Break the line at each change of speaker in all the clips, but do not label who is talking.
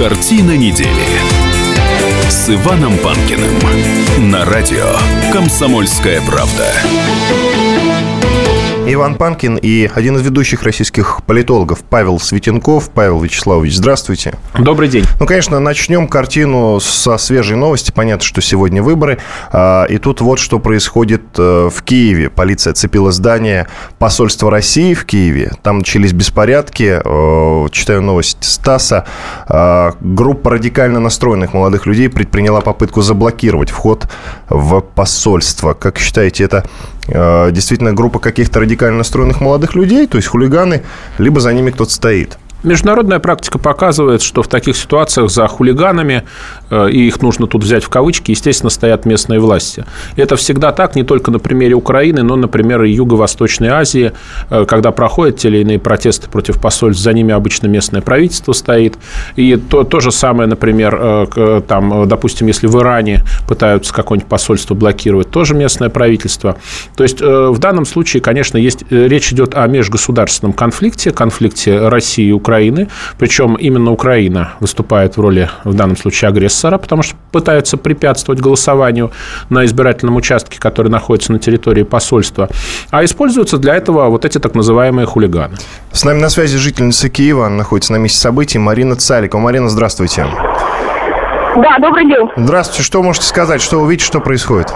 Картина недели с Иваном Панкиным на радио «Комсомольская правда».
Иван Панкин и один из ведущих российских политологов Павел Светенков. Павел Вячеславович, здравствуйте.
Добрый день.
Ну, конечно, начнем картину со свежей новости. Понятно, что сегодня выборы. А, и тут вот что происходит э, в Киеве. Полиция оцепила здание посольства России в Киеве. Там начались беспорядки. Э, читаю новость Стаса. А, группа радикально настроенных молодых людей предприняла попытку заблокировать вход в посольство. Как считаете, это действительно группа каких-то радикально настроенных молодых людей, то есть хулиганы, либо за ними кто-то стоит.
Международная практика показывает, что в таких ситуациях за хулиганами, э, и их нужно тут взять в кавычки, естественно, стоят местные власти. Это всегда так, не только на примере Украины, но, например, и Юго-Восточной Азии, э, когда проходят те или иные протесты против посольств, за ними обычно местное правительство стоит. И то, то же самое, например, э, там, допустим, если в Иране пытаются какое-нибудь посольство блокировать, тоже местное правительство. То есть в данном случае, конечно, есть, речь идет о межгосударственном конфликте, конфликте России и Украины, Украины. Причем именно Украина выступает в роли, в данном случае, агрессора, потому что пытается препятствовать голосованию на избирательном участке, который находится на территории посольства. А используются для этого вот эти так называемые хулиганы.
С нами на связи жительница Киева, она находится на месте событий, Марина Цаликова. Марина, здравствуйте.
Да, добрый день.
Здравствуйте. Что можете сказать? Что вы видите, что происходит?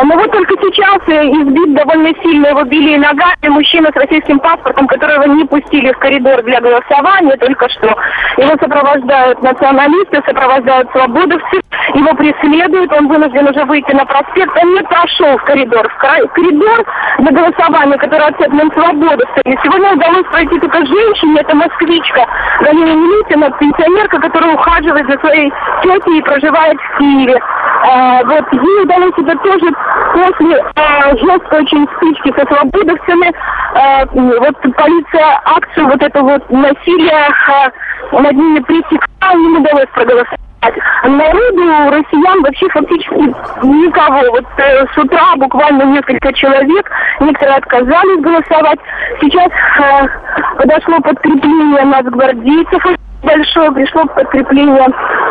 Ну вот только сейчас э, избит довольно сильно, его били ногами мужчина с российским паспортом, которого не пустили в коридор для голосования только что. Его сопровождают националисты, сопровождают свободовцы, его преследуют, он вынужден уже выйти на проспект, он не прошел в коридор. В коридор для голосования, который оцеплен свободовцами. Сегодня удалось пройти только женщине, это москвичка, Галина Милютина, пенсионерка, которая ухаживает за своей тетей и проживает в Киеве. А, вот ей удалось это тоже после а, жесткой очень стычки со свободовцами. А, вот полиция акцию вот это вот насилие а, над ними пресекла, им удалось проголосовать. Народу, россиян вообще фактически никого. Вот э, с утра буквально несколько человек, некоторые отказались голосовать. Сейчас э, подошло подкрепление нацгвардейцев большое, пришло подкрепление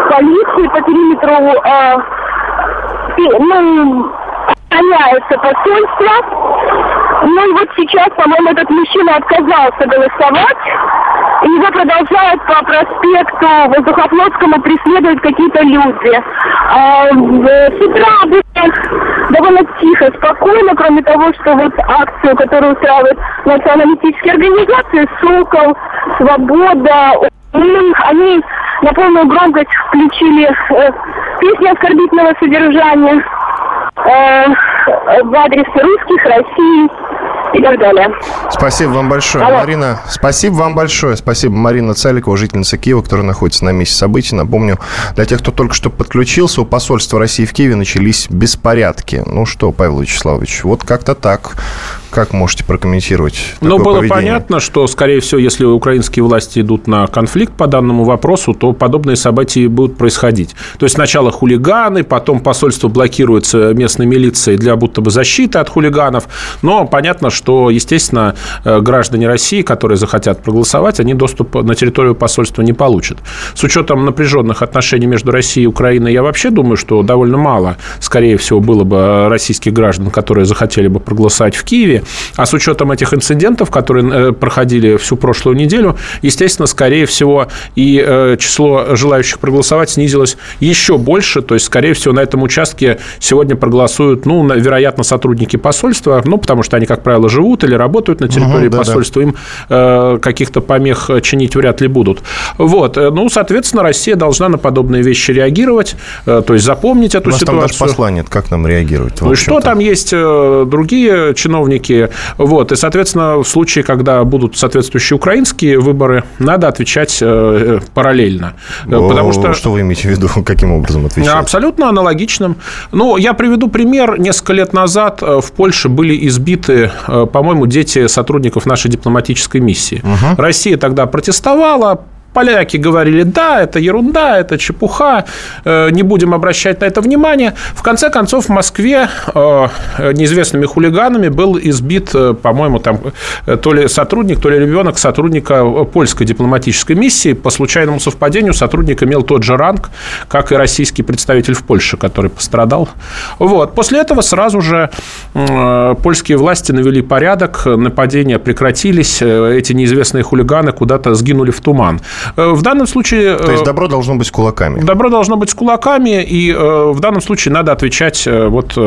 полиции по периметру э, ну, охраняется посольство. Ну и вот сейчас, по-моему, этот мужчина отказался голосовать. И его продолжают по проспекту Воздухофлотскому преследовать какие-то люди. А, с утра было довольно тихо, спокойно, кроме того, что вот акцию, которую устраивают националистические организации, «Сокол», «Свобода», они на полную громкость включили э, песни оскорбительного содержания э, в адрес русских, России и так далее.
Спасибо вам большое, Алло. Марина. Спасибо вам большое. Спасибо, Марина Цаликова, жительница Киева, которая находится на месте событий. Напомню, для тех, кто только что подключился, у посольства России в Киеве начались беспорядки. Ну что, Павел Вячеславович, вот как-то так. Как можете прокомментировать?
Ну, было
поведение?
понятно, что, скорее всего, если украинские власти идут на конфликт по данному вопросу, то подобные события будут происходить. То есть сначала хулиганы, потом посольство блокируется местной милицией для будто бы защиты от хулиганов. Но понятно, что, естественно, э, граждане России, которые захотят проголосовать, они доступ на территорию посольства не получат. С учетом напряженных отношений между Россией и Украиной, я вообще думаю, что довольно мало, скорее всего, было бы российских граждан, которые захотели бы проголосовать в Киеве. А с учетом этих инцидентов, которые э, проходили всю прошлую неделю, естественно, скорее всего, и э, число желающих проголосовать снизилось еще больше. То есть, скорее всего, на этом участке сегодня проголосуют, ну, вероятно, сотрудники посольства, ну, потому что они, как правило, живут или работают на территории угу, посольства, да, да. им э, каких-то помех чинить вряд ли будут. Вот. Ну, соответственно, Россия должна на подобные вещи реагировать, то есть запомнить эту
У нас
ситуацию.
там даже послание, как нам реагировать?
Ну, что там есть другие чиновники. Вот. И, соответственно, в случае, когда будут соответствующие украинские выборы, надо отвечать э, параллельно.
О, потому что... Что вы имеете в виду? Каким образом отвечать?
Абсолютно аналогичным. Ну, я приведу пример. Несколько лет назад в Польше были избиты Э, по-моему, дети сотрудников нашей дипломатической миссии. Угу. Россия тогда протестовала, Поляки говорили, да, это ерунда, это чепуха, э, не будем обращать на это внимание. В конце концов, в Москве э, неизвестными хулиганами был избит, по-моему, там то ли сотрудник, то ли ребенок сотрудника польской дипломатической миссии. По случайному совпадению сотрудник имел тот же ранг, как и российский представитель в Польше, который пострадал. Вот. После этого сразу же польские власти навели порядок, нападения прекратились, эти неизвестные хулиганы куда-то сгинули в туман. Э, в данном случае...
То есть э, добро должно быть с кулаками.
Добро должно быть с кулаками, и э, в данном случае надо отвечать, вот,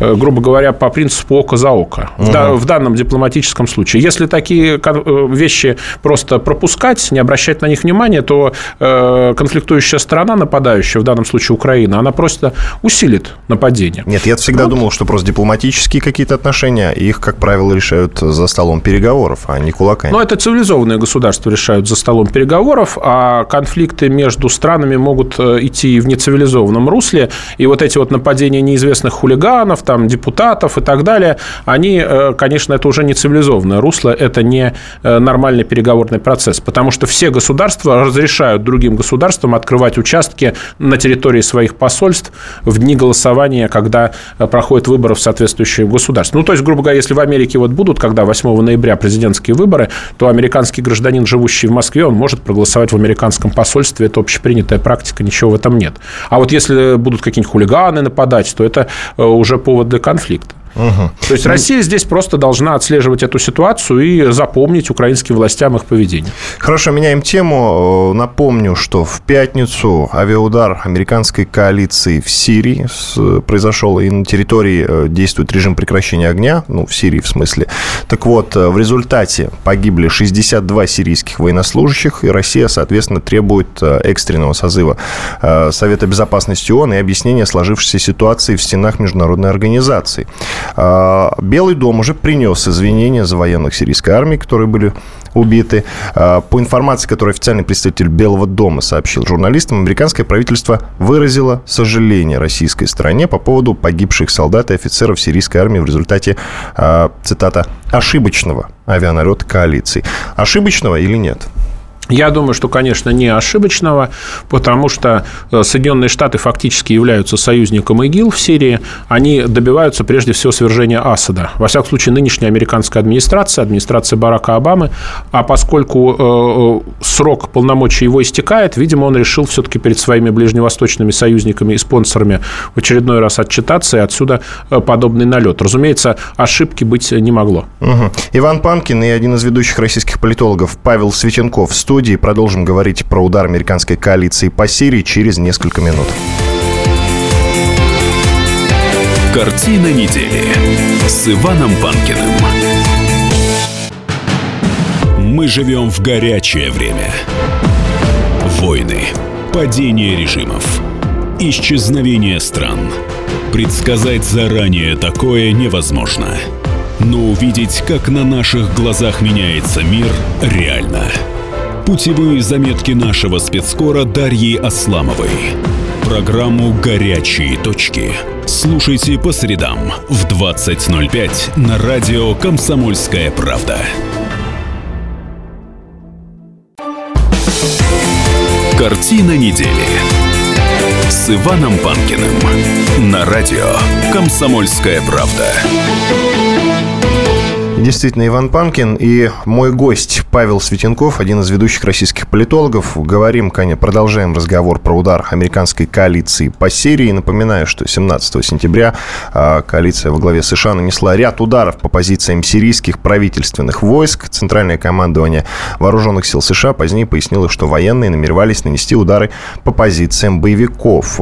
грубо говоря, по принципу око за око. Угу. В данном дипломатическом случае. Если такие вещи просто пропускать, не обращать на них внимания, то конфликтующая сторона, нападающая, в данном случае Украина, она просто усилит нападение.
Нет, я всегда вот. думал, что просто дипломатические какие-то отношения, их, как правило, решают за столом переговоров, а не кулаками.
Но это цивилизованные государства решают за столом переговоров, а конфликты между странами могут э, идти в нецивилизованном русле. И вот эти вот нападения неизвестных хулиганов, там, депутатов и так далее, они, э, конечно, это уже не цивилизованное русло, это не э, нормальный переговорный процесс, потому что все государства разрешают другим государствам открывать участки на территории своих посольств в дни голосования, когда проходят выборы в соответствующее государство. Ну, то есть, грубо говоря, если в Америке вот будут, когда 8 ноября президентские выборы, то американский гражданин, живущий в Москве, он может проголосовать в американском посольстве. Это общепринятая практика, ничего в этом нет. А вот если будут какие-нибудь хулиганы нападать, то это э, уже повод для конфликта. Угу. То есть Россия здесь просто должна отслеживать эту ситуацию и запомнить украинским властям их поведение.
Хорошо, меняем тему. Напомню, что в пятницу авиаудар американской коалиции в Сирии произошел, и на территории э, действует режим прекращения огня, ну, в Сирии в смысле. Так вот, э, в результате погибли 62 сирийских военнослужащих, и Россия, соответственно, требует э, экстренного созыва Совета Безопасности ООН и объяснения сложившейся ситуации в стенах международной организации. А, Белый дом уже принес извинения за военных сирийской армии, которые были убиты. А, по информации, которую официальный представитель Белого дома сообщил журналистам, американское правительство выразило сожаление российской стороне по поводу погибших солдат и офицеров сирийской армии в результате, а, цитата, ошибочного авианалета коалиции. Ошибочного или нет?
Я думаю, что, конечно, не ошибочного, потому что э, Соединенные Штаты фактически являются союзником ИГИЛ в Сирии. Они добиваются прежде всего свержения Асада. Во всяком случае, нынешняя американская администрация, администрация Барака Обамы, а поскольку э, срок полномочий его истекает, видимо, он решил все-таки перед своими ближневосточными союзниками и спонсорами в очередной раз отчитаться, и отсюда э, подобный налет. Разумеется, ошибки быть не могло.
Угу. Иван Панкин и один из ведущих российских политологов Павел Светенков в студии. Продолжим говорить про удар американской коалиции по Сирии через несколько минут.
Картина недели с Иваном Панкиным. Мы живем в горячее время. Войны, падение режимов, исчезновение стран. Предсказать заранее такое невозможно. Но увидеть, как на наших глазах меняется мир, реально – Путевые заметки нашего спецскора Дарьи Асламовой. Программу «Горячие точки». Слушайте по средам в 20.05 на радио «Комсомольская правда». Картина недели с Иваном Панкиным на радио «Комсомольская правда».
Действительно, Иван Панкин и мой гость Павел Светенков, один из ведущих российских политологов. Говорим, конечно, продолжаем разговор про удар американской коалиции по Сирии. Напоминаю, что 17 сентября а, коалиция во главе США нанесла ряд ударов по позициям сирийских правительственных войск. Центральное командование вооруженных сил США позднее пояснило, что военные намеревались нанести удары по позициям боевиков.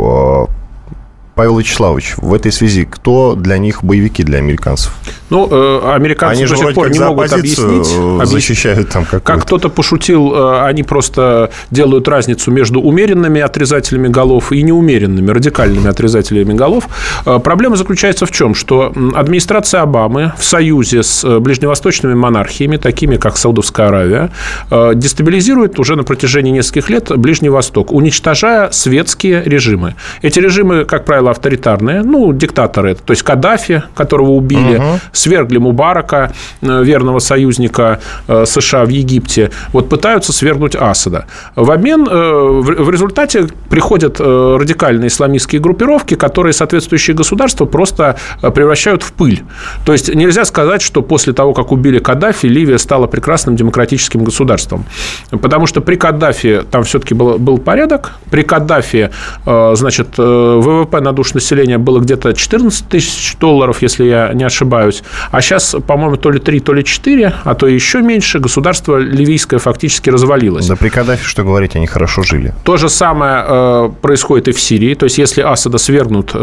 Павел Вячеславович, в этой связи, кто для них боевики для американцев?
Ну, э, американцы они до сих пор не могут объяснить,
защищают там
как Как кто-то пошутил, э, они просто делают разницу между умеренными отрезателями голов и неумеренными, радикальными отрезателями голов. Э, проблема заключается в чем? Что администрация Обамы в союзе с ближневосточными монархиями, такими как Саудовская Аравия, дестабилизирует уже на протяжении нескольких лет Ближний Восток, уничтожая светские режимы. Эти режимы, как правило, правило, авторитарные, ну, диктаторы, то есть Каддафи, которого убили, угу. Свергли Мубарака, верного союзника США в Египте, вот пытаются свергнуть Асада. В обмен, в результате приходят радикальные исламистские группировки, которые соответствующие государства просто превращают в пыль. То есть нельзя сказать, что после того, как убили Каддафи, Ливия стала прекрасным демократическим государством. Потому что при Каддафи там все-таки был, был порядок. При Каддафи, э, значит, э, ВВП на душу населения было где-то 14 тысяч долларов, если я не ошибаюсь. А сейчас, по-моему, то ли 3, то ли 4, а то еще меньше. Государство ливийское фактически развалилось.
Да при Каддафи, что говорить, они хорошо жили.
То же самое э, происходит и в Сирии. То есть, если Асада свергнут,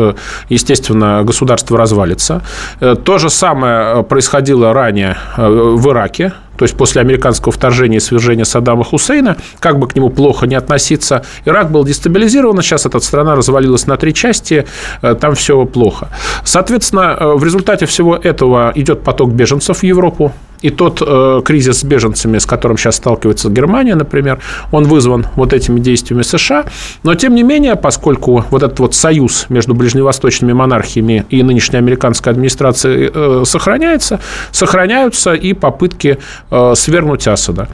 естественно, государство развалится. То же самое происходило ранее в Ираке. То есть после американского вторжения и свержения Саддама Хусейна, как бы к нему плохо не относиться, Ирак был дестабилизирован, сейчас эта страна развалилась на три части, э, там все плохо. Соответственно, э, в результате всего этого идет поток беженцев в Европу, и тот э, кризис с беженцами, с которым сейчас сталкивается Германия, например, он вызван вот этими действиями США. Но, тем не менее, поскольку вот этот вот союз между ближневосточными монархиями и нынешней американской администрацией э, сохраняется, сохраняются и попытки э, свергнуть Асада.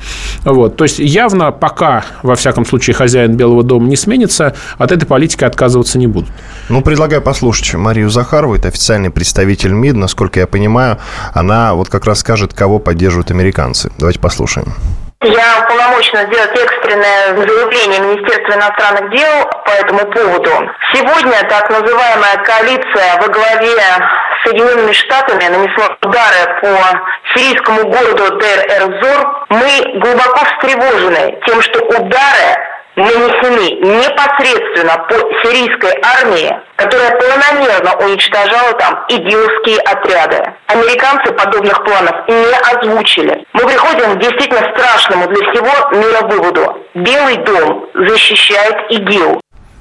Вот. То есть, явно пока, во всяком случае, хозяин Белого дома не сменится, от этой политики отказываться не будут.
Ну, предлагаю послушать Марию Захарову, это официальный представитель МИД, насколько я понимаю, она вот как раз скажет, кого поддерживают американцы. Давайте послушаем.
Я уполномочена сделать экстренное заявление Министерства иностранных дел по этому поводу. Сегодня так называемая коалиция во главе с Соединенными Штатами нанесла удары по сирийскому городу Дер-Эрзор. Мы глубоко встревожены тем, что удары нанесены непосредственно по сирийской армии, которая планомерно уничтожала там идиотские отряды. Американцы подобных планов не озвучили. Мы приходим к действительно страшному для всего мира выводу. Белый дом защищает ИГИЛ.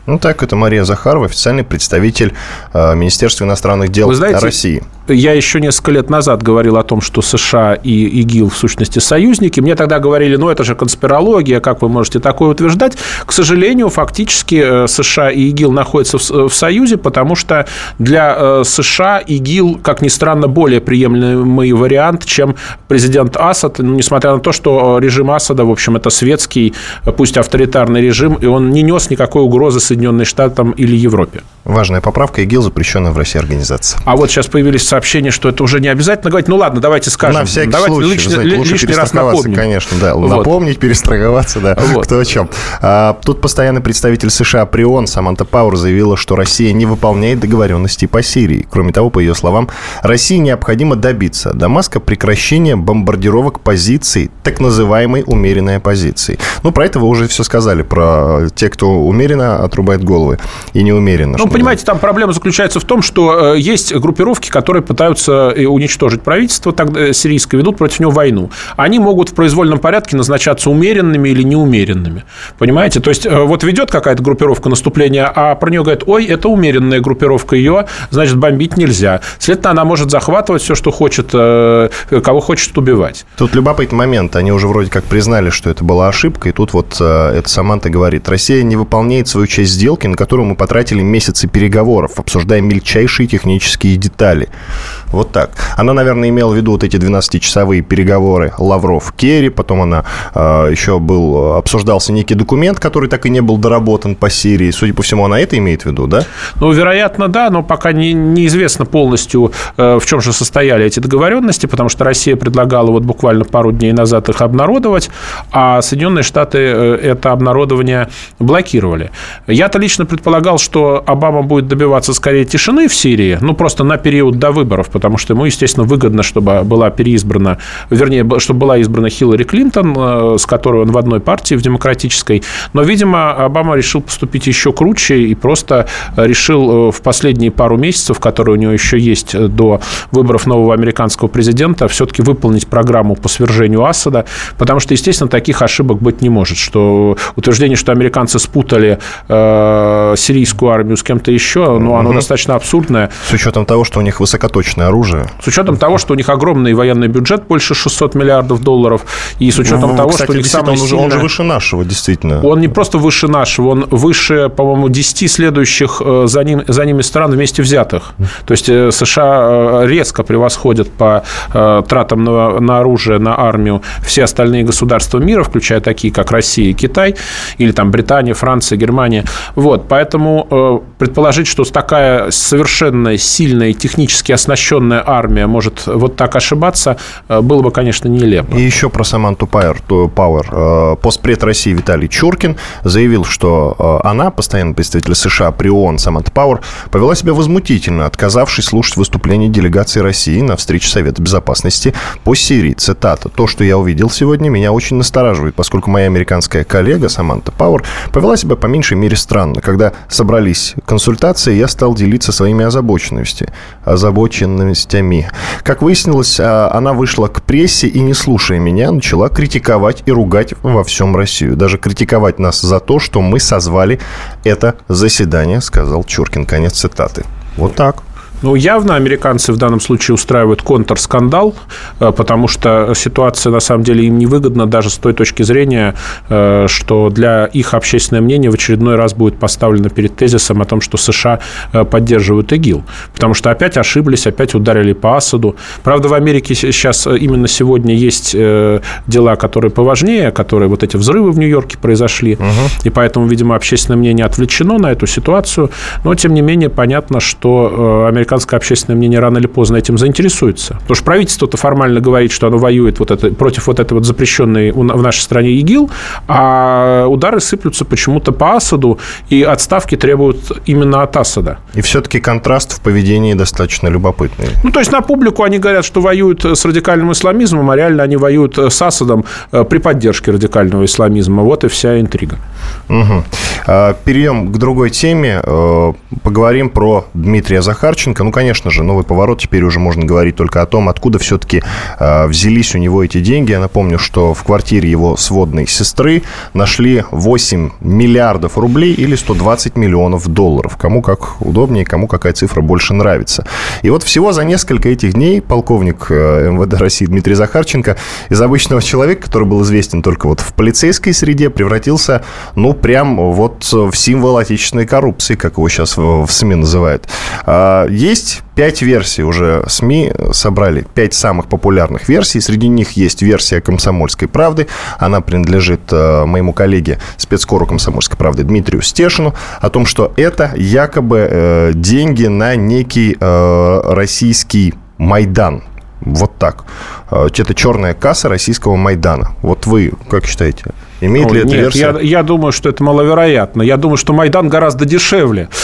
Ну так, это Мария Захарова, официальный представитель э, Министерства иностранных дел Вы знаете, России.
Я еще несколько лет назад говорил о том, что США и ИГИЛ в сущности союзники. Мне тогда говорили, ну это же конспирология, как вы можете такое утверждать? К сожалению, фактически э, США и ИГИЛ находятся в, в союзе, потому что для э, США ИГИЛ, как ни странно, более приемлемый вариант, чем президент Асад, ну, несмотря на то, что режим Асада, в общем, это светский, пусть авторитарный режим, и он не нес никакой угрозы Соединенным Штатам или Европе.
Важная поправка. ИГИЛ запрещенная в России организация.
А вот сейчас появились сообщения, что это уже не обязательно говорить. Ну ладно, давайте скажем.
На всякий
давайте
случай. Лич, знаете, лучше лишний раз напомним. Конечно, да. Вот. Напомнить, перестраховаться, да. Вот. Кто о чем. А, тут постоянный представитель США при ООН Саманта Пауэр заявила, что Россия не выполняет договоренности по Сирии. Кроме того, по ее словам, России необходимо добиться Дамаска прекращения бомбардировок позиций, так называемой умеренной оппозиции. Ну, про это вы уже все сказали, про те, кто умеренно отрубает головы и неумеренно.
Ну, понимаете, там проблема заключается в том, что э, есть группировки, которые пытаются э, уничтожить правительство тогда, э, сирийское, ведут против него войну. Они могут в произвольном порядке назначаться умеренными или неумеренными. Понимаете? То есть, вот ведет какая-то группировка наступления, а про нее говорят, ой, это умеренная группировка, ее, значит, бомбить нельзя. Следовательно, она может захватывать все, что хочет, кого хочет убивать.
Тут любопытный момент. Они уже вроде как признали, что это была ошибка, и тут вот это Саманта говорит, Россия не выполняет свою часть сделки, на которую мы потратили месяцы переговоров, обсуждая мельчайшие технические детали. Вот так. Она, наверное, имела в виду вот эти 12-часовые переговоры Лавров-Керри, потом она э, еще был, обсуждался некий документ, который так и не был доработан по Сирии. Судя по всему, она это имеет в виду, да?
Ну, вероятно, да, но пока не, неизвестно полностью, э, в чем же состояли эти договоренности, потому что Россия предлагала вот буквально пару дней назад их обнародовать, а Соединенные Штаты э, это обнародование блокировали. Я-то лично предполагал, что Обама будет добиваться скорее тишины в Сирии, ну, просто на период до выборов, потому что ему, естественно, выгодно, чтобы была переизбрана, вернее, чтобы была избрана Хиллари Клинтон, э, с которой он в одной партии, в демократической. Но, видимо, Обама решил поступить еще круче и просто решил э, в последние пару месяцев, которые у него еще есть до выборов нового американского президента, все-таки выполнить программу по свержению Асада, потому что, естественно, таких ошибок быть не может, что утверждение, что американцы спутали э, э, сирийскую армию с кем-то еще, но оно достаточно абсурдное.
С учетом того, что у них высокоточное оружие.
С учетом того, что у них огромный военный бюджет, больше 600 миллиардов долларов, и с учетом
Ну,
того,
кстати,
что у них самое
он, уже, он же
сильное-
выше нашего, действительно.
Он не просто выше нашего, он выше, по-моему, 10 следующих э, за, ним, за ними стран вместе взятых. То есть э, США резко превосходят по тратам на, на оружие, на армию все остальные государства мира, включая такие, как Россия и Китай, или там Британия, Франция, Германия. Вот, поэтому э, предположить, что такая совершенно сильная и технически оснащенная армия может вот так ошибаться, э, было бы, конечно, нелепо.
И еще про Саманту Пауэр. Пауэр. Э, Постпред России Виталий Чуркин заявил, что э, она, постоянный представитель США при ООН Саманта Пауэр, повела себя возмутительно, отказавшись слушать выступление делегации России на встрече Совета Безопасности по Сирии. Цитата. «То, что я увидел сегодня, меня очень настораживает, поскольку моя американская коллега Саманта Пауэр повела себя по меньшей мере странно. Когда собрались консультации, я стал делиться своими озабоченностями. озабоченностями. Как выяснилось, а, она вышла к прессе и, не слушая меня, начала критиковать и ругать во всем Россию. Даже критиковать нас за то, что мы созвали это заседание, сказал Чуркин. Конец цитаты. Вот так.
Ну, явно американцы в данном случае устраивают контрскандал, э, потому что ситуация, на самом деле, им невыгодна даже с той точки зрения, э, что для их общественное мнение в очередной раз будет поставлено перед тезисом о том, что США э, поддерживают ИГИЛ. Потому что опять ошиблись, опять ударили по Асаду. Правда, в Америке сейчас именно сегодня есть дела, которые поважнее, которые вот эти взрывы в Нью-Йорке произошли, и поэтому, видимо, общественное мнение отвлечено на эту ситуацию. Но, тем не менее, понятно, что э, американское общественное мнение рано или поздно этим заинтересуется. Потому что правительство-то формально говорит, что оно воюет вот это, против вот этой вот запрещенной в нашей стране ИГИЛ, а удары сыплются почему-то по Асаду, и отставки требуют именно от Асада.
И все-таки контраст в поведении достаточно любопытный.
Ну, то есть на публику они говорят, что воюют с радикальным исламизмом, а реально они воюют с Асадом э, при поддержке радикального исламизма. Вот и вся интрига.
Мгм. А, Перейдем к другой теме. Э, Поговорим про Дмитрия Захарченко. Ну, конечно же, новый поворот. Теперь уже можно говорить только о том, откуда все-таки взялись у него эти деньги. Я напомню, что в квартире его сводной сестры нашли 8 миллиардов рублей или 120 миллионов долларов. Кому как удобнее, кому какая цифра больше нравится. И вот всего за несколько этих дней полковник э, МВД России Дмитрий Захарченко из обычного человека, который был известен только вот в полицейской среде, превратился, ну, прям вот в символ отечественной коррупции, как его сейчас в, в СМИ называют. А, Есть пять версий уже СМИ собрали, пять самых популярных версий. Среди них есть версия «Комсомольской правды». Она принадлежит э, моему коллеге, спецкору «Комсомольской правды» Дмитрию Стешину, о том, что это якобы э, деньги на некий э, российский Майдан. Вот так. Э, Это черная касса российского Майдана. Вот вы как считаете? Имеет ли
Ой,
эта
Нет,
версия?
я, я думаю, что это маловероятно. Я думаю, что Майдан гораздо дешевле.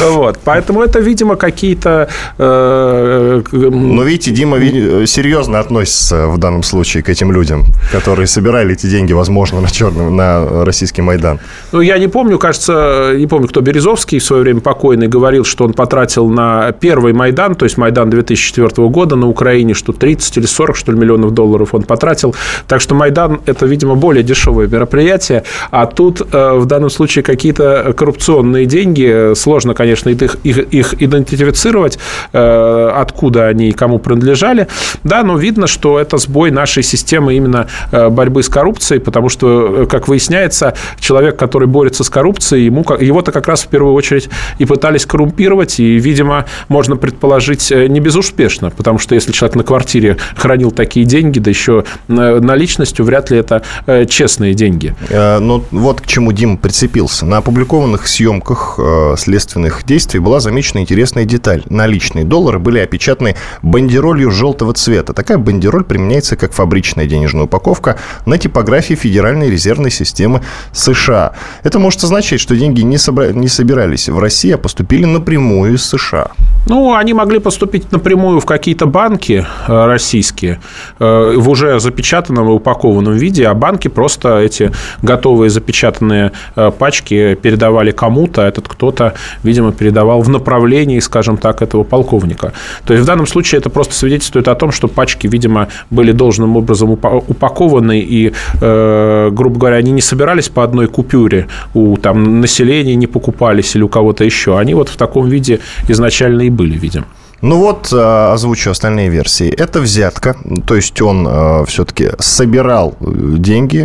Вот, поэтому это, видимо, какие-то... э,
Но видите, Дима серьезно относится в данном случае к этим людям, которые собирали эти деньги, возможно, на черный, на российский Майдан.
Ну, я не помню, кажется, не помню, кто Березовский в свое время покойный говорил, что он потратил на первый Майдан, то есть Майдан 2004 года на Украине, что 30 или 40, что ли, миллионов долларов он потратил. Так что Майдан – это, видимо, более дешевое мероприятие, а тут э, в данном случае какие-то коррупционные деньги. Сложно, конечно, их, их, их идентифицировать, э, откуда они и кому принадлежали. Да, но видно, что это сбой нашей системы именно э, борьбы с коррупцией, потому что, как выясняется, человек, который борется с коррупцией, ему, его-то как раз в первую очередь и пытались коррумпировать, и, видимо, можно предположить, не безуспешно, потому что если человек на квартире хранил такие деньги, да еще э, наличностью, вряд ли это э, честные деньги.
Э, Но вот к чему Дима прицепился. На опубликованных съемках э, следственных действий была замечена интересная деталь. Наличные доллары были опечатаны бандеролью желтого цвета. Такая бандероль применяется как фабричная денежная упаковка на типографии Федеральной резервной системы США. Это может означать, что деньги не, собра- не собирались в России, а поступили напрямую из США.
Ну, они могли поступить напрямую в какие-то банки э, российские э, в уже запечатанном и упакованном виде, а банки просто эти готовые запечатанные э, пачки передавали кому-то, а этот кто-то, видимо, передавал в направлении, скажем так, этого полковника. То есть в данном случае это просто свидетельствует о том, что пачки, видимо, были должным образом упакованы, и, э, грубо говоря, они не собирались по одной купюре у там, населения, не покупались или у кого-то еще. Они вот в таком виде изначально и были, видимо.
Ну вот, э, озвучу остальные версии. Это взятка, то есть он э, все-таки собирал э, деньги,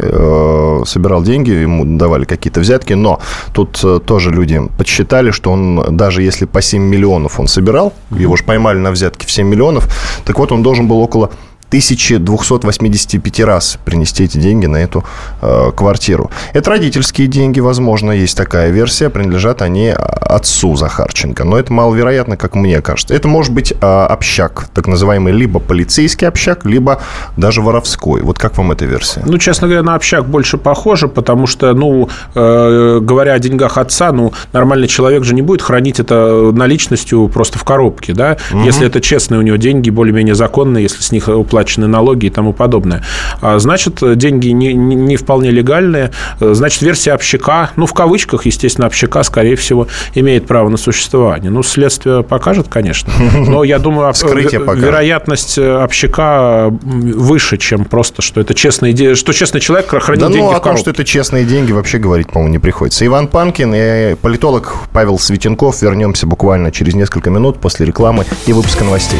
собирал деньги, ему давали какие-то взятки, но тут тоже люди подсчитали, что он, даже если по 7 миллионов он собирал, его же поймали на взятке в 7 миллионов, так вот он должен был около 1285 раз принести эти деньги на эту э, квартиру. Это родительские деньги, возможно, есть такая версия, принадлежат они отцу Захарченко. Но это маловероятно, как мне кажется. Это может быть э, общак, так называемый либо полицейский общак, либо даже воровской. Вот как вам эта версия?
Ну, честно говоря, на общак больше похоже, потому что, ну, э, говоря о деньгах отца, ну, нормальный человек же не будет хранить это наличностью просто в коробке, да? Угу. Если это честные у него деньги, более-менее законные, если с них уплачивают уплачены налоги и тому подобное. А, значит, деньги не, не вполне легальные. Значит, версия общака, ну, в кавычках, естественно, общака, скорее всего, имеет право на существование. Ну, следствие покажет, конечно. Но я думаю, вероятность общака выше, чем просто, что это честные что честный человек хранит да, деньги ну,
о том, что это честные деньги, вообще говорить, по-моему, не приходится. Иван Панкин и политолог Павел Светенков. Вернемся буквально через несколько минут после рекламы и выпуска новостей.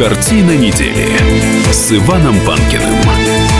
Картина недели с Иваном Панкиным.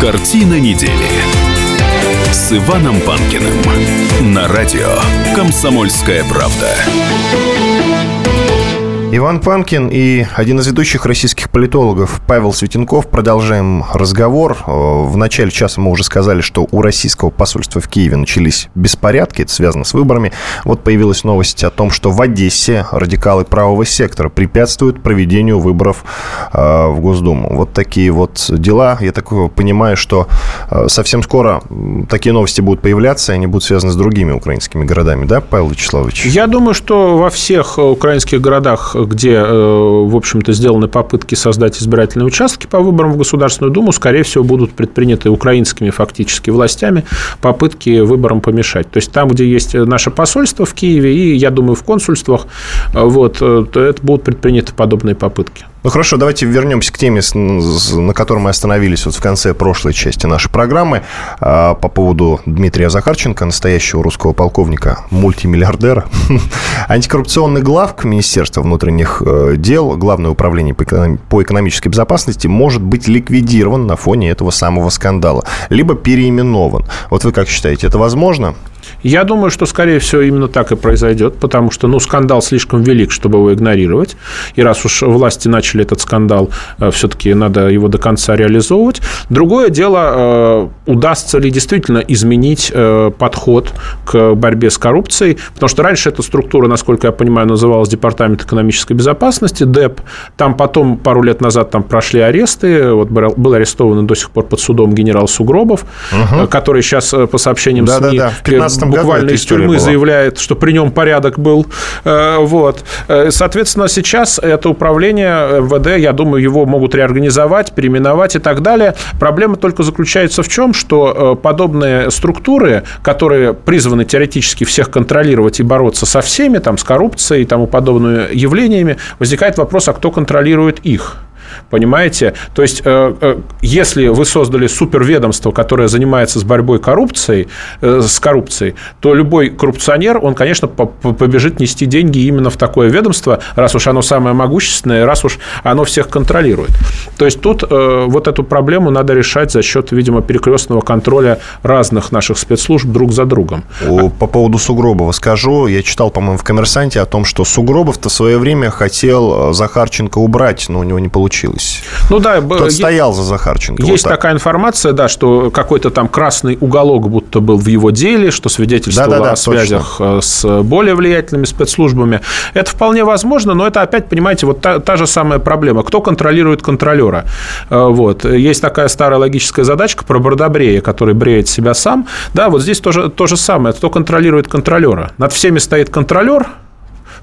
Картина недели с Иваном Панкиным на радио «Комсомольская правда».
Иван Панкин и один из ведущих российских политологов Павел Светенков. Продолжаем разговор. Э, в начале часа мы уже сказали, что у российского посольства в Киеве начались беспорядки. Это связано с выборами. Вот появилась новость о том, что в Одессе радикалы правого сектора препятствуют проведению выборов э, в Госдуму. Вот такие вот дела. Я так понимаю, что э, совсем скоро такие новости будут появляться, и они будут связаны с другими украинскими городами, да, Павел Вячеславович?
Я думаю, что во всех украинских городах где, э, в общем-то, сделаны попытки создать избирательные участки по выборам в Государственную Думу, скорее всего, будут предприняты украинскими фактически властями попытки выборам помешать. То есть там, где есть наше посольство в Киеве и, я думаю, в консульствах, э, вот, э, то это будут предприняты подобные попытки.
Ну хорошо, давайте вернемся к теме, на которой мы остановились вот в конце прошлой части нашей программы а, по поводу Дмитрия Захарченко, настоящего русского полковника, мультимиллиардера. Антикоррупционный главк Министерства внутренних э, дел, Главное управление по экономической безопасности может быть ликвидирован на фоне этого самого скандала, либо переименован. Вот вы как считаете, это возможно?
Я думаю, что, скорее всего, именно так и произойдет, потому что, ну, скандал слишком велик, чтобы его игнорировать. И раз уж власти начали этот скандал, э, все-таки надо его до конца реализовывать. Другое дело, э, удастся ли действительно изменить э, подход к борьбе с коррупцией, потому что раньше эта структура, насколько я понимаю, называлась Департамент экономической безопасности, ДЭП. Там потом, пару лет назад, там прошли аресты. Вот был арестован до сих пор под судом генерал Сугробов, угу. который сейчас, по сообщениям да, СМИ, да, да. В буквально из тюрьмы была. заявляет, что при нем порядок был. Э, вот. Э, соответственно, сейчас это управление МВД, я думаю, его могут реорганизовать, переименовать и так далее. Проблема только заключается в чем, что э, подобные структуры, которые призваны теоретически всех контролировать и бороться со всеми, там, с коррупцией и тому подобными явлениями, возникает вопрос, а кто контролирует их? Понимаете? То есть, э, э, если вы создали суперведомство, которое занимается с борьбой коррупцией, э, с коррупцией, то любой коррупционер, он, конечно, побежит нести деньги именно в такое ведомство, раз уж оно самое могущественное, раз уж оно всех контролирует. То есть, тут вот эту проблему надо решать за счет, видимо, перекрестного контроля разных наших спецслужб друг за другом.
По поводу Сугробова скажу. Я читал, по-моему, в «Коммерсанте» о том, что Сугробов-то в свое время хотел Захарченко убрать, но у него не получилось получилось.
Ну да,
Тот
есть,
стоял за Захарченко.
Есть
вот так.
такая информация, да, что какой-то там красный уголок будто был в его деле, что свидетельствовало
Да-да-да,
о связях э, с более влиятельными спецслужбами. Это вполне возможно, но это опять, понимаете, вот та, та же самая проблема. Кто контролирует контролера? Э, Вот. Есть такая старая логическая задачка про Бродобрея, который бреет себя сам. Да, вот здесь тоже то же самое. Кто контролирует контролера? Над всеми стоит контролер,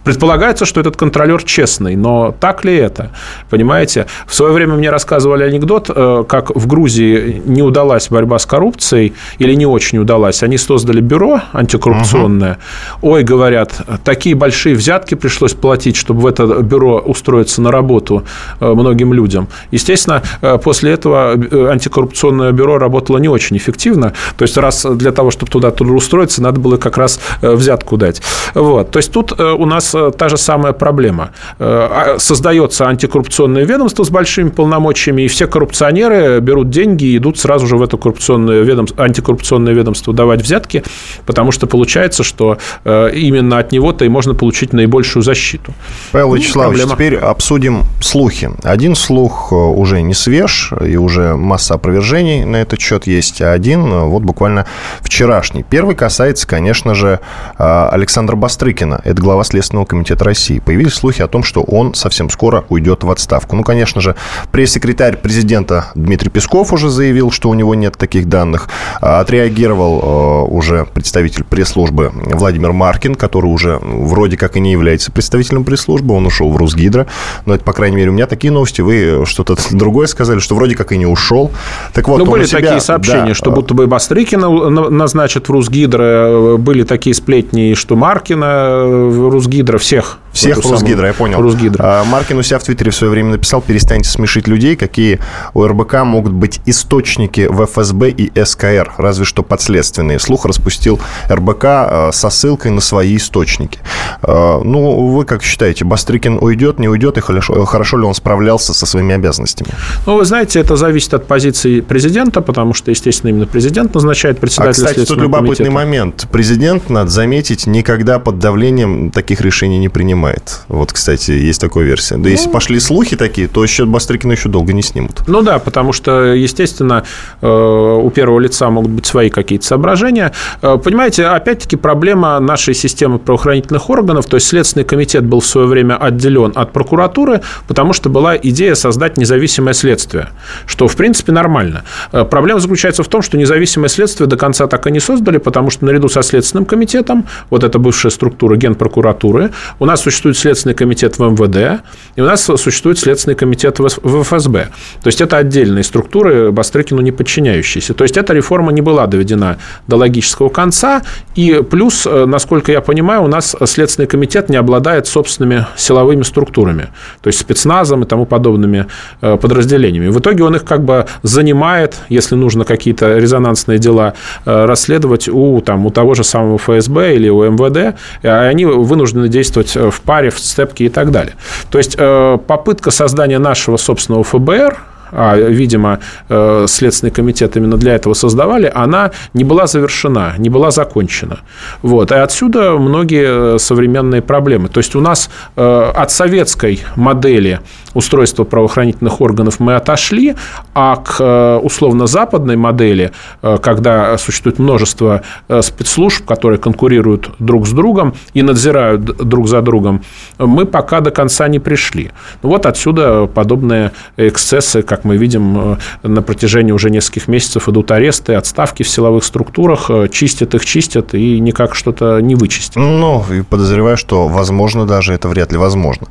Предполагается, что этот контролер честный, но так ли это? Понимаете? В свое время мне рассказывали анекдот, э, как в Грузии не удалась борьба с коррупцией, или не очень удалась. Они создали бюро антикоррупционное. Ой, говорят, такие большие взятки пришлось платить, чтобы в это бюро устроиться на работу э, многим людям. Естественно, э, после этого антикоррупционное бюро работало не очень эффективно. То есть, раз для того, чтобы туда устроиться, надо было как раз взятку дать. Вот. То есть, тут у нас та же самая проблема. Э, а- Создается антикоррупционное ведомство с большими полномочиями, и все коррупционеры берут деньги и идут сразу же в это коррупционное ведомство, антикоррупционное ведомство давать взятки, потому что получается, что э, именно от него-то и можно получить наибольшую защиту.
Павел
Ну,
Вячеславович,
проблема.
теперь обсудим слухи. Один слух э, уже не свеж, и уже масса опровержений на этот счет есть, а один э, вот буквально вчерашний. Первый касается, конечно же, э, Александра Бастрыкина, это глава Следственного комитета России. Появились слухи о том, что он совсем скоро уйдет в отставку. Ну, конечно же, пресс-секретарь президента Дмитрий Песков уже заявил, что у него нет таких данных. А Отреагировал э, уже представитель пресс-службы Владимир Маркин, который уже вроде как и не является представителем пресс-службы, он ушел в Русгидро. Но это, по крайней мере, у меня такие новости. Вы что-то другое сказали, что вроде как и не ушел. Так вот,
Ну, были
себя-
такие сообщения,
да,
что
э,
будто бы Бастрыкина на- назначат в Русгидро, были такие сплетни, что Маркина в Русгидро, всех.
Всех Русгидро, я понял.
Русгидро.
А, Маркин у себя в Твиттере в свое время написал, перестаньте смешить людей, какие у РБК могут быть источники в ФСБ и СКР, разве что подследственные. Слух распустил РБК а, со ссылкой на свои источники. А, Ну, вы как считаете, Бастрыкин уйдет, не уйдет, и хорошо, хорошо ли он справлялся со своими обязанностями?
Ну, вы знаете, это зависит от позиции президента, потому что, естественно, именно президент назначает
А,
председателя
кстати, тут любопытный
комитета.
момент. Президент, надо заметить, никогда под давлением таких решений не принимает. Вот, кстати, есть такая версия. Да
Ну.
если пошли слухи такие, то счет Бастрыкина еще долго не снимут.
Ну да, потому что, естественно, э, у первого лица могут быть свои какие-то соображения. Э, Понимаете, опять-таки проблема нашей системы правоохранительных органов, то есть Следственный комитет был в свое время отделен от прокуратуры, потому что была идея создать независимое следствие, что, в принципе, нормально. Э, Проблема заключается в том, что независимое следствие до конца так и не создали, потому что наряду со Следственным комитетом, вот эта бывшая структура Генпрокуратуры, у нас существует Следственный комитет в МВД, и у нас существует Следственный комитет в ФСБ. То есть это отдельные структуры, Бастрыкину не подчиняющиеся. То есть эта реформа не была доведена до логического конца. И плюс, э, насколько я понимаю, у нас Следственный комитет не обладает собственными силовыми структурами, то есть спецназом и тому подобными э, подразделениями. В итоге он их как бы занимает, если нужно какие-то резонансные дела э, расследовать у, там, у того же самого ФСБ или у МВД, а они вынуждены действовать в паре, в сцепке и так далее. То есть э, попытка создания нашего собственного ФБР, а, видимо, э, Следственный комитет именно для этого создавали, она не была завершена, не была закончена. Вот. И отсюда многие э, современные проблемы. То есть у нас э, от советской модели устройства правоохранительных органов мы отошли, а к условно-западной модели, когда существует множество спецслужб, которые конкурируют друг с другом и надзирают друг за другом, мы пока до конца не пришли. Ну вот отсюда подобные эксцессы, как мы видим, э, на протяжении уже нескольких месяцев идут аресты, отставки в силовых структурах, э, чистят их, чистят и никак что-то не вычистят.
Ну, и подозреваю, что, возможно, даже это вряд ли возможно.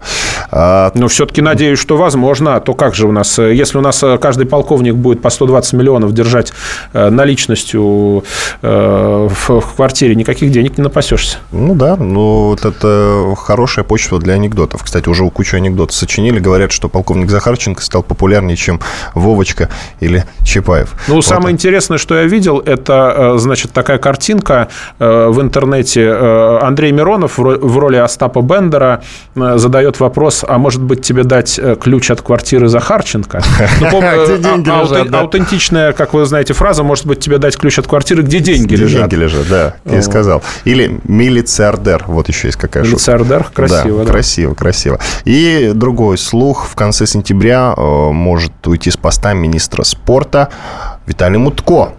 А,
Но все-таки надеюсь, что возможно. А то как же у нас, э, если у нас каждый полковник будет по 120 миллионов держать наличностью в квартире, никаких денег не напасешься.
ну да, ну вот это хорошая почва для анекдотов. Кстати, уже кучу анекдотов сочинили. Говорят, что полковник Захарченко стал популярнее, чем Вовочка или Чапаев.
Ну, вот самое интересное, что я видел, это, значит, такая картинка в интернете. Андрей Миронов в роли Остапа Бендера задает вопрос, а может быть тебе дать ключ от квартиры Захарченко? Ну, а, аутентичная, как вы знаете, фраза, может быть тебе дать ключ от квартиры, где деньги лежат.
Деньги лежат, да, я сказал. Или милициардер, вот еще есть какая
шутка. Милициардер, красиво,
да. Красиво, красиво. И другой слух, в конце сентября может уйти с поста министра спорта Виталий Мутко.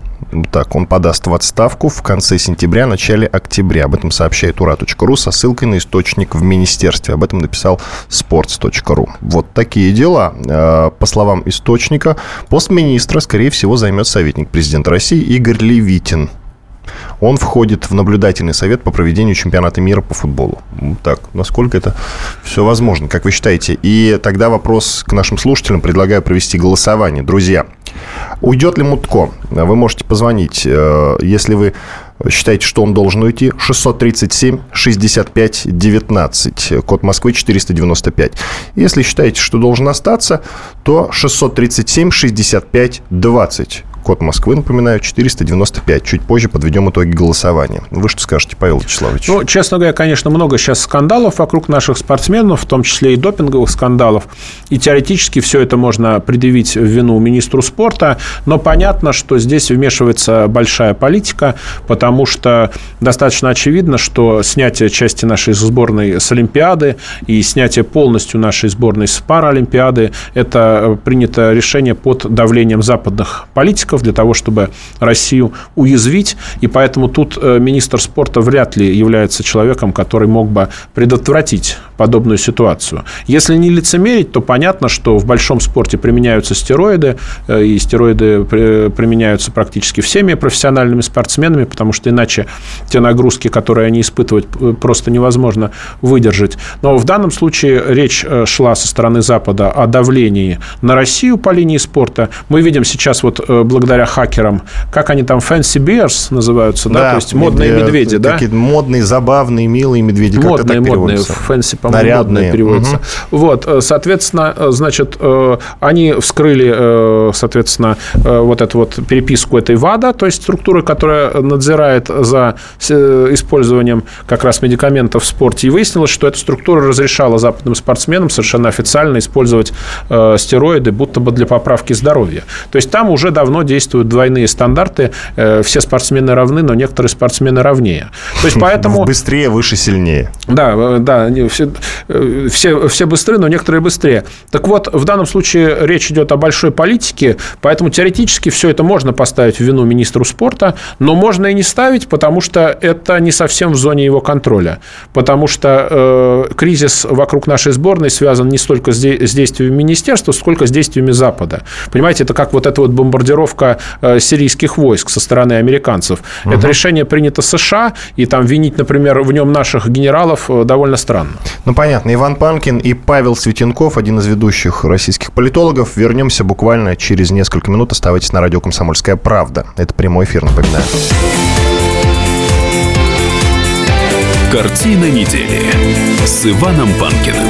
Так, он подаст в отставку в конце сентября, начале октября. Об этом сообщает ура.ру со ссылкой на источник в министерстве. Об этом написал sports.ru. Вот такие дела. Э, по словам источника, пост министра, скорее всего, займет советник президента России Игорь Левитин. Он входит в наблюдательный совет по проведению чемпионата мира по футболу. Так, насколько это все возможно, как вы считаете? И тогда вопрос к нашим слушателям. Предлагаю провести голосование. Друзья, уйдет ли Мутко? Вы можете позвонить, э, если вы считаете, что он должен уйти, 637 65 19, код Москвы 495. Если считаете, что должен остаться, то 637 65 20, код Москвы, напоминаю, 495. Чуть позже подведем итоги голосования. Вы что скажете, Павел Вячеславович?
Ну, честно говоря, конечно, много сейчас скандалов вокруг наших спортсменов, в том числе и допинговых скандалов. И теоретически все это можно предъявить в вину министру спорта. Но понятно, что здесь вмешивается большая политика, потому что достаточно очевидно, что снятие части нашей сборной с Олимпиады и снятие полностью нашей сборной с Паралимпиады – это принято решение под давлением западных политиков, союзников для того, чтобы Россию уязвить. И поэтому тут э, министр спорта вряд ли является человеком, который мог бы предотвратить подобную ситуацию. Если не лицемерить, то понятно, что в большом спорте применяются стероиды, э, и стероиды применяются практически всеми профессиональными спортсменами, потому что иначе те нагрузки, которые они испытывают, э, просто невозможно выдержать. Но в данном случае речь шла со стороны Запада о давлении на Россию по линии спорта. Мы видим сейчас вот благодаря благодаря хакерам, как они там, fancy bears называются, да, да то есть модные медведи, медведи да?
Такие модные, забавные, милые медведи,
модные, модные, fancy, по-моему, модные переводятся. Угу. Вот, э, соответственно, э, значит, э, они вскрыли, соответственно, вот эту вот переписку этой ВАДА, то есть структуры, которая надзирает за использованием как раз медикаментов в спорте, и выяснилось, что эта структура разрешала западным спортсменам совершенно официально использовать стероиды, будто бы для поправки здоровья. То есть там уже давно действуют двойные стандарты. Э, все спортсмены равны, но некоторые спортсмены равнее. То есть поэтому...
Быстрее, выше, сильнее.
Да, э, да, все, э, все, все быстрые, но некоторые быстрее. Так вот, в данном случае речь идет о большой политике, поэтому теоретически все это можно поставить в вину министру спорта, но можно и не ставить, потому что это не совсем в зоне его контроля. Потому что э, кризис вокруг нашей сборной связан не столько с, де- с действиями министерства, сколько с действиями Запада. Понимаете, это как вот эта вот бомбардировка подготовка э, сирийских войск со стороны американцев. Угу. Это решение принято США, и там винить, например, в нем наших генералов э, довольно странно.
Ну, понятно. Иван Панкин и Павел Светенков, один из ведущих российских политологов. Вернемся буквально через несколько минут. Оставайтесь на радио «Комсомольская правда». Это прямой эфир, напоминаю.
Картина недели с Иваном Панкиным.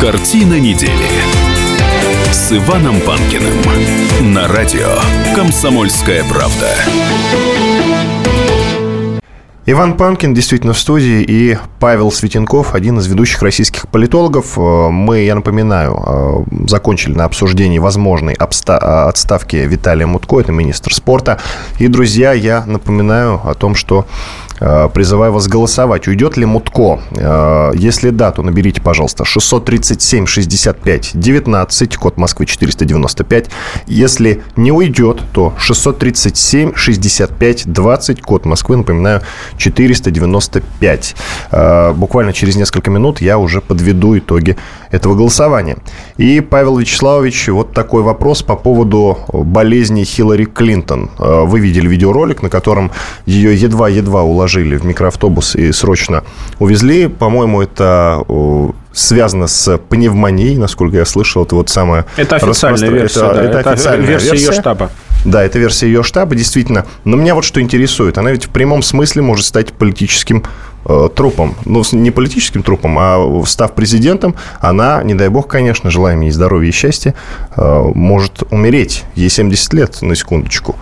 Картина недели с Иваном Панкиным на радио «Комсомольская правда».
Иван Панкин действительно в студии и Павел Светенков, один из ведущих российских политологов. Э, мы, я напоминаю, э, закончили на обсуждении возможной отставки Виталия Мутко, это министр спорта. И, друзья, я напоминаю о том, что Э, призываю вас голосовать. Уйдет ли Мутко? Э, если да, то наберите, пожалуйста, 637 65 19, код Москвы 495. Если не уйдет, то 637 65 20, код Москвы, напоминаю, 495. Э, буквально через несколько минут я уже подведу итоги этого голосования. И, Павел Вячеславович, вот такой вопрос по поводу болезни Хиллари Клинтон. Вы видели видеоролик, на котором ее едва-едва уложили в микроавтобус и срочно увезли. По-моему, это связано с пневмонией, насколько я слышал. Это вот самое...
Это официальная версия, это, да. Это, это официальная версия, версия ее штаба.
Да, это версия ее штаба, действительно. Но меня вот что интересует. Она ведь в прямом смысле может стать политическим э, трупом. Ну, не политическим трупом, а став президентом, она, не дай бог, конечно, желаем ей здоровья и счастья, э, может умереть. Ей 70 лет, на секундочку.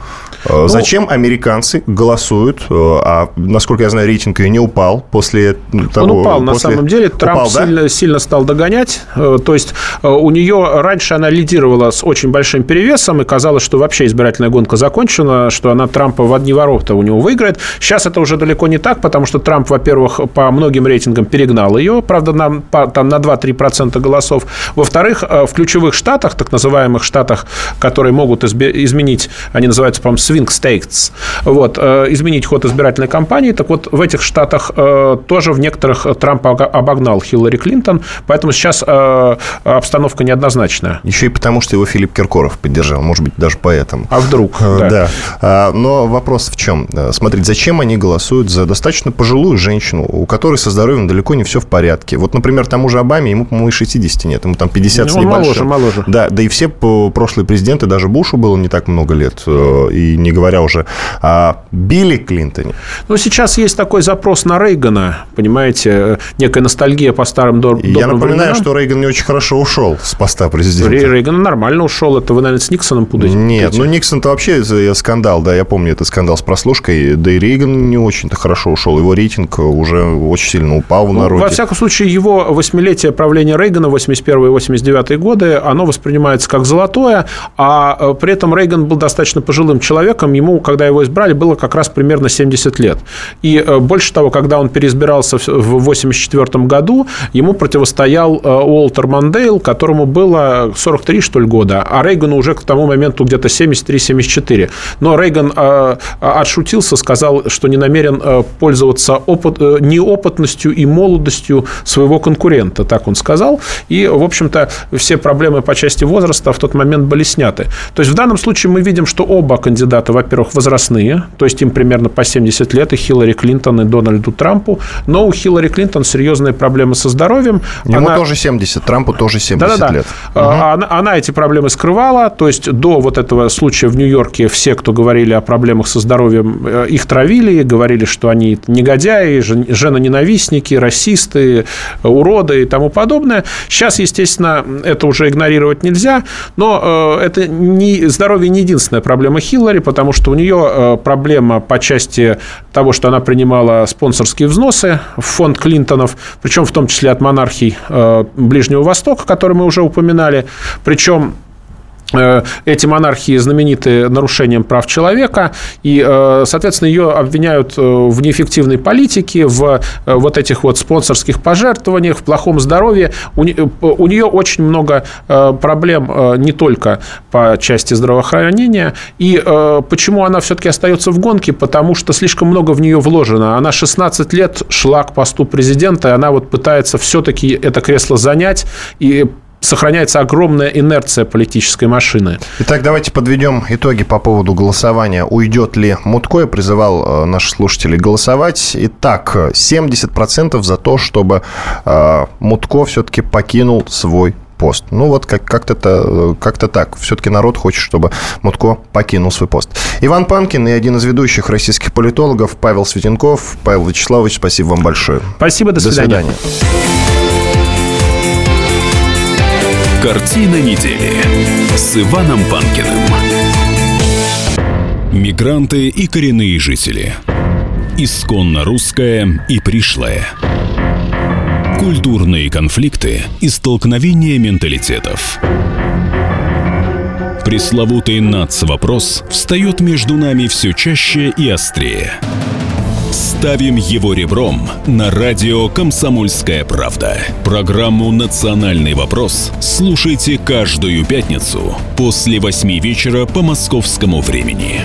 Э, ну, Зачем американцы голосуют? Э, а, насколько я знаю, рейтинг ее не упал после того...
Он упал, после... на самом деле. Трамп упал, сильно, да? сильно стал догонять. Э, то есть у нее раньше она лидировала с очень большим перевесом, и казалось, что вообще избирательная гонка закончена, что она Трампа в одни ворота у него выиграет. Сейчас это уже далеко не так, потому что Трамп, во-первых, по многим рейтингам перегнал ее, правда, на, там, на 2-3% голосов. Во-вторых, в ключевых штатах, так называемых штатах, которые могут изменить, они называются, по-моему, swing states, вот, э, изменить ход избирательной кампании. Так вот, в этих штатах э, тоже в некоторых Трамп обогнал Хиллари Клинтон, поэтому сейчас э, обстановка неоднозначная.
Еще и потому, что его Филипп Киркоров поддержал, может быть, даже поэтому.
А вдруг?
Да. да. А, но вопрос в чем? Смотрите, зачем они голосуют за достаточно пожилую женщину, у которой со здоровьем далеко не все в порядке? Вот, например, тому же Обаме, ему, по-моему, и 60 нет, ему там 50 ну, с небольшим.
моложе, моложе.
Да, да и все прошлые президенты, даже Бушу было не так много лет, и не говоря уже о Билли Клинтоне.
Ну, сейчас есть такой запрос на Рейгана, понимаете, некая ностальгия по старым дор-
Я напоминаю, временам. что Рейган не очень хорошо ушел с поста президента.
Рейган нормально ушел. Это вы, наверное, с Никсоном путаете?
Нет, ну Никсон-то вообще скандал, да, я помню этот скандал с прослушкой. Да и Рейган не очень-то хорошо ушел. Его рейтинг уже очень сильно упал в ну, народе.
Во всяком случае, его восьмилетие правления Рейгана, 81-89 годы, оно воспринимается как золотое, а э, при этом Рейган был достаточно пожилым человеком, ему, когда его избрали, было как раз примерно 70 лет. И э, больше того, когда он переизбирался в 1984 году, ему противостоял э, Уолтер Мандейл, которому было 43, что ли, года, а Рейгану уже к тому моменту где-то 73-74. Но Рейган э, отшутился, сказал, что не намерен пользоваться опыт, неопытностью и молодостью своего конкурента, так он сказал. И, в общем-то, все проблемы по части возраста в тот момент были сняты. То есть в данном случае мы видим, что оба кандидата, во-первых, возрастные, то есть им примерно по 70 лет, и Хиллари Клинтон, и Дональду Трампу, но у Хиллари Клинтон серьезные проблемы со здоровьем.
Ему она... тоже 70, Трампу тоже 70
Да-да-да.
лет.
Угу. Она, она эти проблемы скрывала, то есть до вот этого случая в Нью-Йорке все, кто говорили о проблемах со здоровьем, э, их травили, говорили, что они негодяи, женоненавистники, расисты, уроды и тому подобное. Сейчас, естественно, это уже игнорировать нельзя, но э, это не, здоровье не единственная проблема Хиллари, потому что у нее э, проблема по части того, что она принимала спонсорские взносы в фонд Клинтонов, причем в том числе от монархий Ближнего Востока, которые мы уже упоминали. Причем эти монархии знамениты нарушением прав человека, и, э, соответственно, ее обвиняют э, в неэффективной политике, в вот этих вот спонсорских пожертвованиях, в плохом здоровье. У нее очень много проблем не только по части здравоохранения. И почему она все-таки остается в гонке? Потому что слишком много в нее вложено. Она 16 лет шла к посту президента, и она вот пытается все-таки это кресло занять и сохраняется огромная инерция политической машины.
Итак, давайте подведем итоги по поводу голосования. Уйдет ли Мутко? Я призывал э, наших слушателей голосовать. Итак, 70% за то, чтобы э, Мутко все-таки покинул свой пост. Ну вот как- как-то, э, как-то так. Все-таки народ хочет, чтобы Мутко покинул свой пост. Иван Панкин и один из ведущих российских политологов Павел Светенков. Павел Вячеславович, спасибо вам большое.
Спасибо, до свидания. До свидания.
Картина недели с Иваном Панкиным. Мигранты и коренные жители. Исконно русская и пришлая. Культурные конфликты и столкновения менталитетов. Пресловутый НАЦ-вопрос встает между нами все чаще и острее – Ставим его ребром на радио «Комсомольская правда». Программу «Национальный вопрос» слушайте каждую пятницу после восьми вечера по московскому времени.